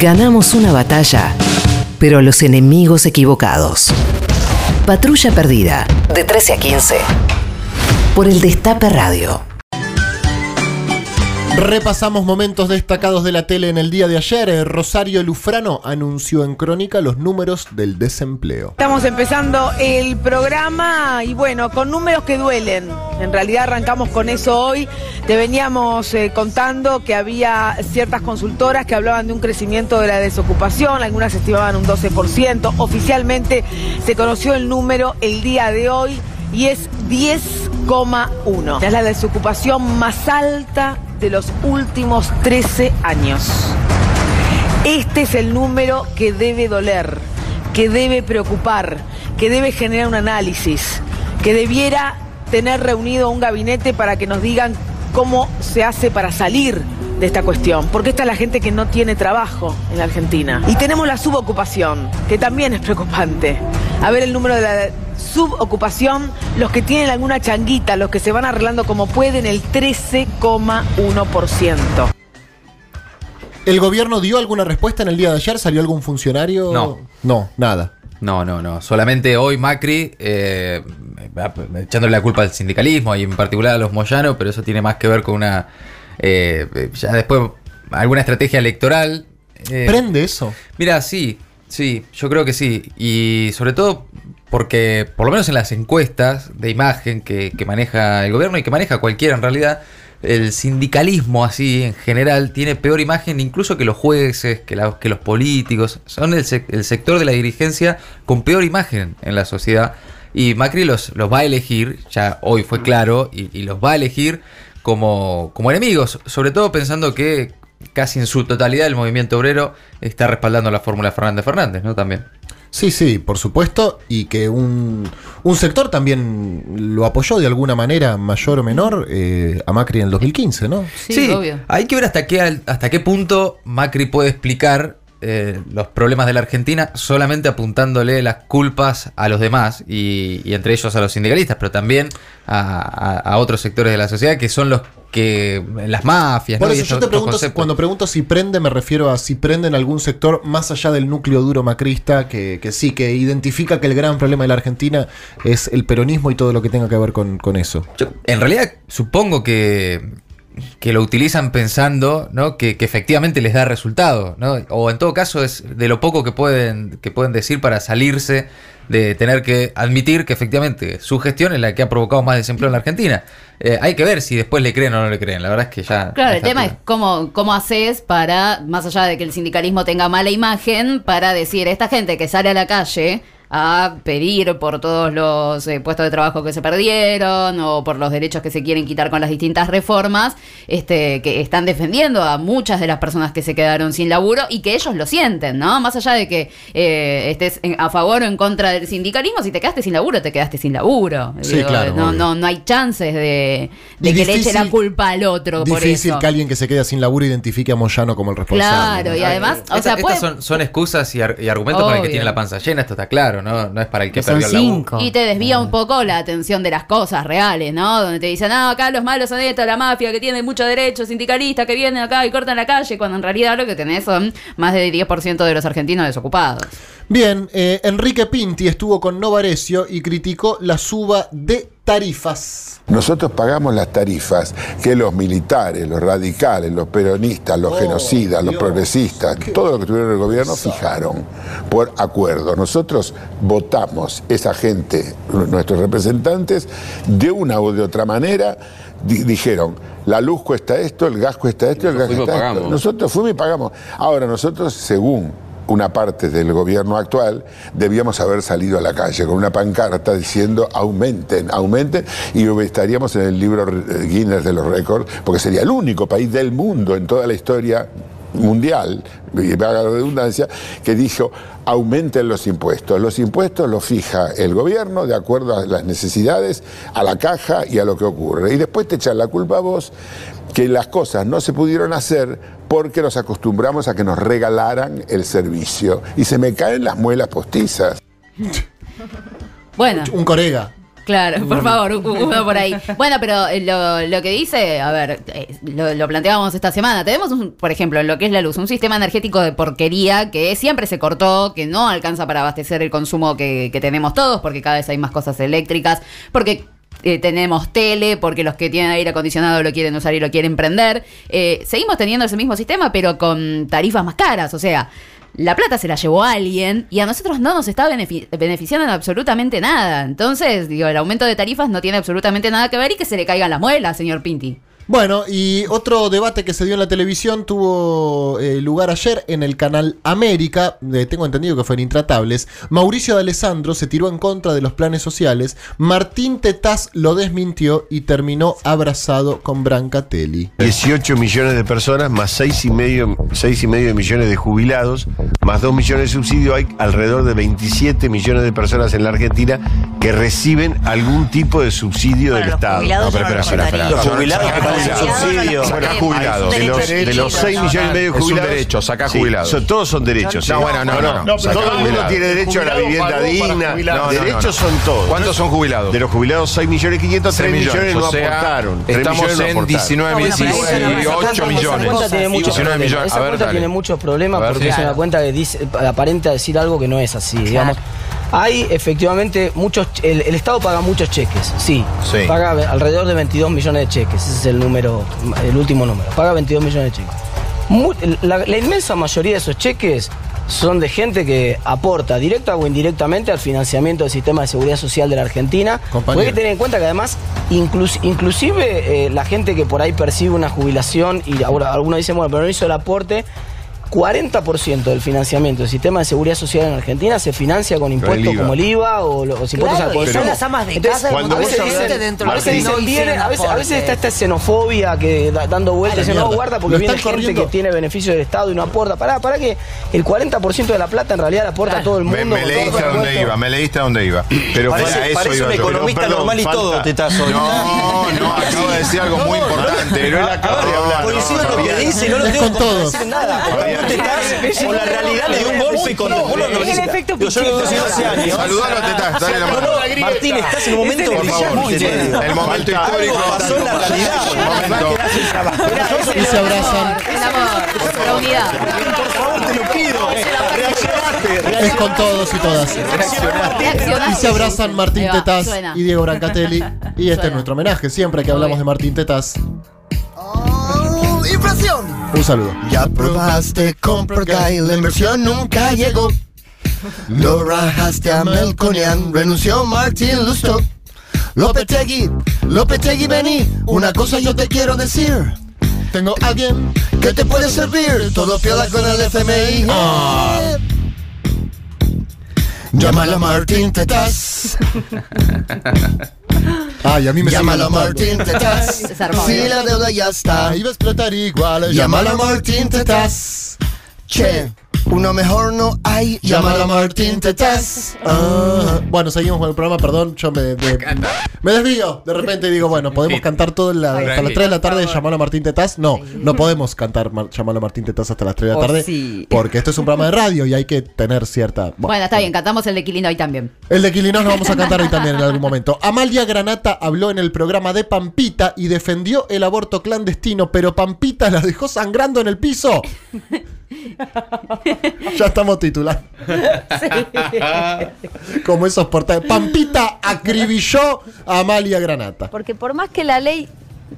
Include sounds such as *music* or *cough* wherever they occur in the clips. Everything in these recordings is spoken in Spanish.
Ganamos una batalla, pero a los enemigos equivocados. Patrulla Perdida, de 13 a 15. Por el Destape Radio. Repasamos momentos destacados de la tele en el día de ayer. Eh, Rosario Lufrano anunció en Crónica los números del desempleo. Estamos empezando el programa y bueno, con números que duelen. En realidad arrancamos con eso hoy. Te veníamos eh, contando que había ciertas consultoras que hablaban de un crecimiento de la desocupación, algunas estimaban un 12%. Oficialmente se conoció el número el día de hoy y es 10,1. Es la desocupación más alta de los últimos 13 años. Este es el número que debe doler, que debe preocupar, que debe generar un análisis, que debiera tener reunido un gabinete para que nos digan cómo se hace para salir de esta cuestión, porque esta es la gente que no tiene trabajo en la Argentina. Y tenemos la subocupación, que también es preocupante. A ver el número de la subocupación, los que tienen alguna changuita, los que se van arreglando como pueden, el 13,1%. ¿El gobierno dio alguna respuesta en el día de ayer? ¿Salió algún funcionario? No. No, nada. No, no, no. Solamente hoy Macri, eh, echándole la culpa al sindicalismo y en particular a los Moyano, pero eso tiene más que ver con una. eh, ya después, alguna estrategia electoral. eh, ¿Prende eso? Mira, sí, sí, yo creo que sí. Y sobre todo porque, por lo menos en las encuestas de imagen que, que maneja el gobierno y que maneja cualquiera en realidad, el sindicalismo así en general tiene peor imagen incluso que los jueces, que, los políticos. Son el, el sector de la dirigencia con peor imagen en la sociedad. Y Macri los, los va a elegir, ya hoy fue claro, y, y los va a elegir como, como enemigos, sobre todo pensando que casi en su totalidad el movimiento obrero está respaldando la fórmula Fernández Fernández, ¿no? También. Sí, sí, por supuesto, y que un, un sector también lo apoyó de alguna manera, mayor o menor, eh, a Macri en el 2015, ¿no? Sí, obvio. Hay que ver hasta qué, hasta qué punto Macri puede explicar eh, los problemas de la Argentina solamente apuntándole las culpas a los demás y, y entre ellos a los sindicalistas, pero también a, a- a otros sectores de la sociedad que son los que las mafias. Por ¿no? Eso yo te pregunto, conceptos. cuando pregunto si prende, me refiero a si prende en algún sector más allá del núcleo duro macrista, que, que sí, que identifica que el gran problema de la Argentina es el peronismo y todo lo que tenga que ver con, con eso. Yo, en realidad, supongo que, que lo utilizan pensando ¿no? que, que efectivamente les da resultado. ¿no? O en todo caso, es de lo poco que pueden, que pueden decir para salirse de tener que admitir que efectivamente su gestión es la que ha provocado más desempleo en la Argentina. Eh, hay que ver si después le creen o no le creen. La verdad es que ya. Claro, el tema es cómo, cómo haces para, más allá de que el sindicalismo tenga mala imagen, para decir, esta gente que sale a la calle a pedir por todos los eh, puestos de trabajo que se perdieron o por los derechos que se quieren quitar con las distintas reformas, este, que están defendiendo a muchas de las personas que se quedaron sin laburo y que ellos lo sienten, ¿no? Más allá de que eh, estés en- a favor o en contra del sindicalismo, si te quedaste sin laburo, te quedaste sin laburo. Sí, claro, no, no, no hay chances de, de que le eche la culpa al otro por Difícil eso. que alguien que se queda sin laburo identifique a Moyano como el responsable. Claro, ¿no? y además, o Esta- sea, estas puede- son, son excusas y, ar- y argumentos para el que tiene la panza llena, esto está claro, ¿no? No es para el que Que son perdió el laburo. cinco. Y te desvía un poco la atención de las cosas reales, ¿no? Donde te dicen, ah, acá los malos son estos, la mafia que tiene mucho derecho, sindicalistas que vienen acá y cortan la calle, cuando en realidad lo que tenés son más del 10% de los argentinos desocupados. Bien, eh, Enrique Pinti estuvo con Novarecio y criticó la suba de tarifas. Nosotros pagamos las tarifas que los militares, los radicales, los peronistas, los Oh, genocidas, los progresistas, todo lo que tuvieron el gobierno fijaron por acuerdo. Nosotros votamos esa gente, nuestros representantes, de una u de otra manera, di- dijeron, la luz cuesta esto, el gas cuesta esto, el gas cuesta esto. Nosotros fuimos y pagamos. Ahora, nosotros, según una parte del gobierno actual, debíamos haber salido a la calle con una pancarta diciendo aumenten, aumenten, y estaríamos en el libro eh, Guinness de los récords, porque sería el único país del mundo en toda la historia mundial, y la redundancia, que dijo aumenten los impuestos. Los impuestos los fija el gobierno de acuerdo a las necesidades, a la caja y a lo que ocurre. Y después te echan la culpa a vos que las cosas no se pudieron hacer porque nos acostumbramos a que nos regalaran el servicio. Y se me caen las muelas postizas. Bueno, Un corega. Claro, por favor, uno por ahí. Bueno, pero eh, lo, lo que dice, a ver, eh, lo, lo planteábamos esta semana. Tenemos, un, por ejemplo, en lo que es la luz, un sistema energético de porquería que siempre se cortó, que no alcanza para abastecer el consumo que, que tenemos todos, porque cada vez hay más cosas eléctricas, porque eh, tenemos tele, porque los que tienen aire acondicionado lo quieren usar y lo quieren prender. Eh, seguimos teniendo ese mismo sistema, pero con tarifas más caras, o sea... La plata se la llevó alguien y a nosotros no nos está benefi- beneficiando en absolutamente nada. Entonces, digo, el aumento de tarifas no tiene absolutamente nada que ver y que se le caigan las muelas, señor Pinti. Bueno, y otro debate que se dio en la televisión tuvo eh, lugar ayer en el canal América, tengo entendido que fue Intratables. Mauricio de Alessandro se tiró en contra de los planes sociales, Martín Tetaz lo desmintió y terminó abrazado con Brancatelli. 18 millones de personas, más 6 y medio, 6 y medio millones de jubilados, más 2 millones de subsidios, hay alrededor de 27 millones de personas en la Argentina que reciben algún tipo de subsidio Bueno, del Estado. jubilados pero no espera, los espera, espera. Los jubilados que pagan Jubilados. subsidio. Es jubilados. De los, de los 6 millones y medio de Es un jubilados. derecho, saca Sí, jubilados. son- todos son derechos. No, ¿sí? bueno, no, no, no. no, Saca todo el mundo jubilados. tiene derecho a la vivienda digna. No, no, no, derechos no. son todos. ¿Cuántos son jubilados? De los jubilados 6 millones 500, 3 6 millones, no aportaron. 3 Estamos millones no en aportaron. 19 No, bueno, pero eso no pasa. 18 Esa millones. cuenta tiene muchos 19 problemas. millones. Esa A ver, cuenta tiene muchos problemas porque es sí. una cuenta que dice, aparenta decir algo que no es así, digamos. Hay efectivamente muchos, el, el Estado paga muchos cheques, sí, Sí. paga alrededor de 22 millones de cheques, ese es el número, el último número, paga 22 millones de cheques. La, la inmensa mayoría de esos cheques son de gente que aporta directa o indirectamente al financiamiento del sistema de seguridad social de la Argentina. Compañero. Hay que tener en cuenta que además, inclus- inclusive eh, la gente que por ahí percibe una jubilación y ahora algunos dicen, bueno, pero no hizo el aporte. 40% del financiamiento del sistema de seguridad social en Argentina se financia con impuestos como el IVA o los impuestos Claro, al consumo. son las amas de Entonces, casa, cuando a veces dicen, dentro a veces de- dicen, no viene- hicieron a veces, a veces aporte. está esta xenofobia que da- dando vueltas, no guarda porque viene están gente corriendo. que tiene beneficio del Estado y no aporta. Pará, para que el 40% de la plata en realidad la aporta todo el mundo. Me, leíste a dónde iba, me leíste a dónde iba. Pero Parece- para eso parece iba un yo. economista Pero, normal y falta- todo, Tetazo. No, no, acabo de decir algo muy importante. Pero él acaba de hablar. Coincido en lo que Fabián. dice, no lo tengo con que todos. decir nada. Vos te estás con la realidad le dio un golpe con vos lo- el efecto Yo conocí hace años. Saludalo, Tetaz, dale la No, mano. no, Martín, estás en un momento Por favor, brillante. el momento histórico. Pasó en la realidad. Y se abrazan. El amor, la unidad. Por favor, te lo pido. Reaccionaste. Es con todos y todas. Reaccionaste. Y se abrazan Martín Tetaz y Diego Brancatelli. Y este es nuestro homenaje, siempre que hablamos de Martín Tetaz. Inflación. Un saludo. Ya probaste con Procay, la inversión nunca llegó. Lo rajaste a Melconian, renunció Martín Lusto. Lopetegui, Lopetegui, vení, una cosa yo te quiero decir. Tengo alguien Que te puede servir, todo piola con el FMI. Llámalo a Martín Tetaz. *laughs* Ay, a mí me Llámalo. Martín Tetaz. *laughs* Si la deuda ya está. Va a explotar igual. Llámalo a Martín Tetaz. Che, uno mejor no hay. Llámalo a Martín Tetaz. Ah, bueno, seguimos con el programa, perdón, yo me, me, me desvío. De repente digo, bueno, podemos cantar todo la- hasta las Tranqui. 3 de la tarde llamarlo a Martín Tetaz. No, no podemos cantar Mar- llamarlo a Martín Tetaz hasta las 3 de la Oh, tarde. sí. Porque esto es un programa de radio y hay que tener cierta. Bueno, está bien, cantamos el de Quilino hoy también. El de Quilinos lo vamos a cantar hoy también en algún momento. Amalia Granata habló en el programa de Pampita y defendió el aborto clandestino, pero Pampita la dejó sangrando en el piso. Ya estamos titulando. Como esos portales. Pampita acribilló a Amalia Granata. Porque por más que la ley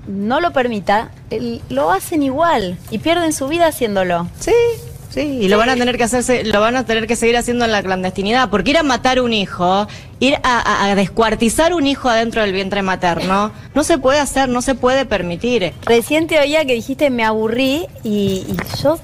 no lo permita, lo hacen igual y pierden su vida haciéndolo. Sí, sí, y lo van a tener que hacerse, lo van a tener que seguir haciendo en la clandestinidad, porque ir a matar un hijo, ir a, a- a descuartizar un hijo adentro del vientre materno, no se puede hacer, no se puede permitir. Recién te oía que dijiste me aburrí y, y yo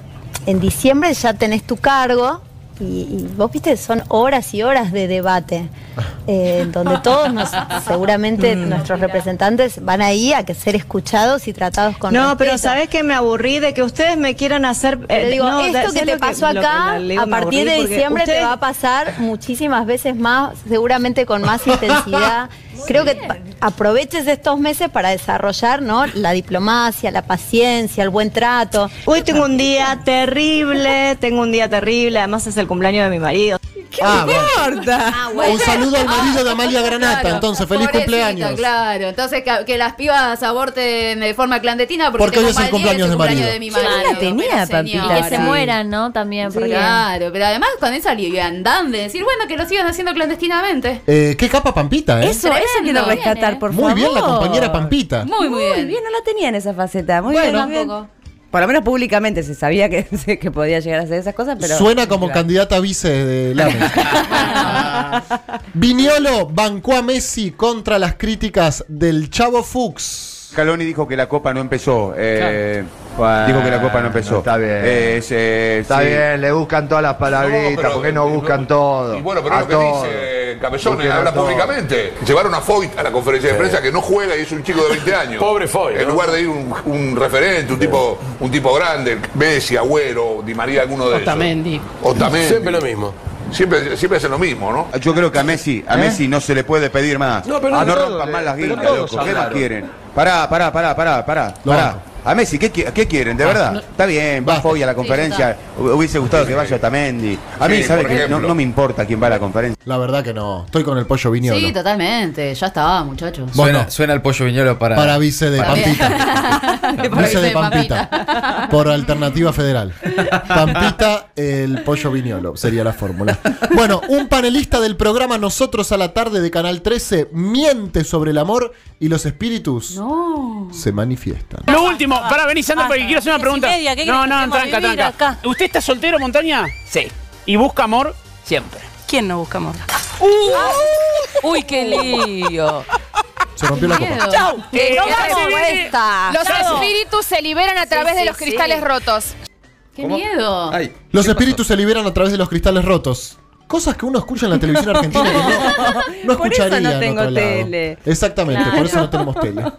en diciembre ya tenés tu cargo y, y vos viste, son horas y horas de debate, *laughs* eh, donde todos nos, seguramente nuestros representantes van ahí a que ser escuchados y tratados con no, pero sabes que me aburrí de que ustedes me quieran hacer. eh, digo, no, esto ¿sabes que te pasó que acá, leo? a partir de diciembre te va a pasar muchísimas veces más, seguramente con más intensidad. *laughs* Creo que aproveches estos meses para desarrollar ¿no? la diplomacia, la paciencia, el buen trato. Hoy tengo un día terrible, tengo un día terrible, además es el cumpleaños de mi marido. Ah, bueno. importa? Un saludo al marido de Amalia Granata, Claro, entonces, feliz pobrecita, cumpleaños. Claro, entonces que, que las pibas aborten de forma clandestina porque, Porque hoy es el cumpleaños de marido. de mi Yo no marido. la tenía, señora. Y que se mueran, ¿no? También. Porque... Claro, pero además con esa liviandad de decir, bueno, que lo sigan haciendo clandestinamente. Eh, qué capa Pampita, ¿eh? Eso, eso quiero rescatar, por Muy favor. bien la compañera Pampita. Muy, muy bien. no la tenía en esa faceta. Muy Bueno. bien, muy bien. Tampoco. Por lo menos públicamente se sabía que, *laughs* que podía llegar a hacer esas cosas, pero. Suena como candidata a vice de Lames. *laughs* Viñolo bancó a Messi contra las críticas del Chavo Fuchs. Caloni dijo que la copa no empezó. eh, dijo que la copa no empezó. Está bien. Eh, es, eh, Está sí. bien, le buscan todas las palabritas, No, pero- ¿por qué no buscan todo? Y bueno, pero A lo que todo. dice Cabezón, habla todo. públicamente. Llevaron a Foyt a la conferencia de prensa que no juega y es un chico de 20 años. *laughs* Pobre Foyt, En ¿no? lugar de ir un, un referente, un tipo, un tipo grande, Messi, Agüero, Di María, alguno de Otamendi. esos. Otamendi. Siempre lo mismo. Siempre, siempre hacen lo mismo, ¿no? Yo creo que a Messi, a ¿Eh? Messi no se le puede pedir más. No, pero Ah, no no rompan eh, más las guindas, loco. ¿Qué más quieren? Pará, pará, pará, pará, pará. Pará. A Messi, ¿qué, qué quieren? ¿De verdad? Está bien, va. Foy a la conferencia. Hu- Hubiese gustado que vaya Otamendi. A mí, Sí, ¿sabe por qué? No, no me importa quién va a la conferencia. La verdad que no. Estoy con el pollo Viñolo. Sí, totalmente. Ya estaba, muchachos. Bueno. Suena, suena el pollo viñolo para. Para vice de Para- Pampita. *laughs* Vice de Pampita. Por alternativa federal. Pampita, el pollo viñolo sería la fórmula. Bueno, un panelista del programa Nosotros a la tarde de Canal 13 miente sobre el amor y los espíritus No. se manifiestan. Lo último, para venir Sandra, porque quiero hacer una pregunta. media, ¿qué No, no, tranca, tranca. acá? ¿Usted está soltero, montaña? Sí, ¿Y busca amor? siempre. ¿Quién no busca amor? Uy, qué lío. Se rompió la copa. Chau. Eh, no. Los espíritus se liberan a través Sí, de los cristales sí. rotos. ¡Qué miedo! Ay, Los espíritus se liberan a través de los cristales rotos. Cosas que uno escucha en la televisión argentina que no, no *laughs* Por eso escucharía no en tengo lado. tele. Exactamente, por eso no tenemos tele. *laughs*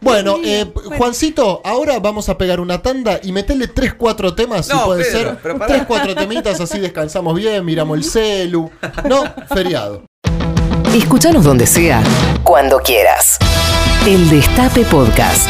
Bueno, eh, Juancito, ahora vamos a pegar una tanda y meterle 3-4 temas, si puede Pedro, ser. pero pará. 3-4 temitas, así descansamos bien, miramos el celu. No, feriado. Escúchanos donde sea, cuando quieras. El Destape Podcast.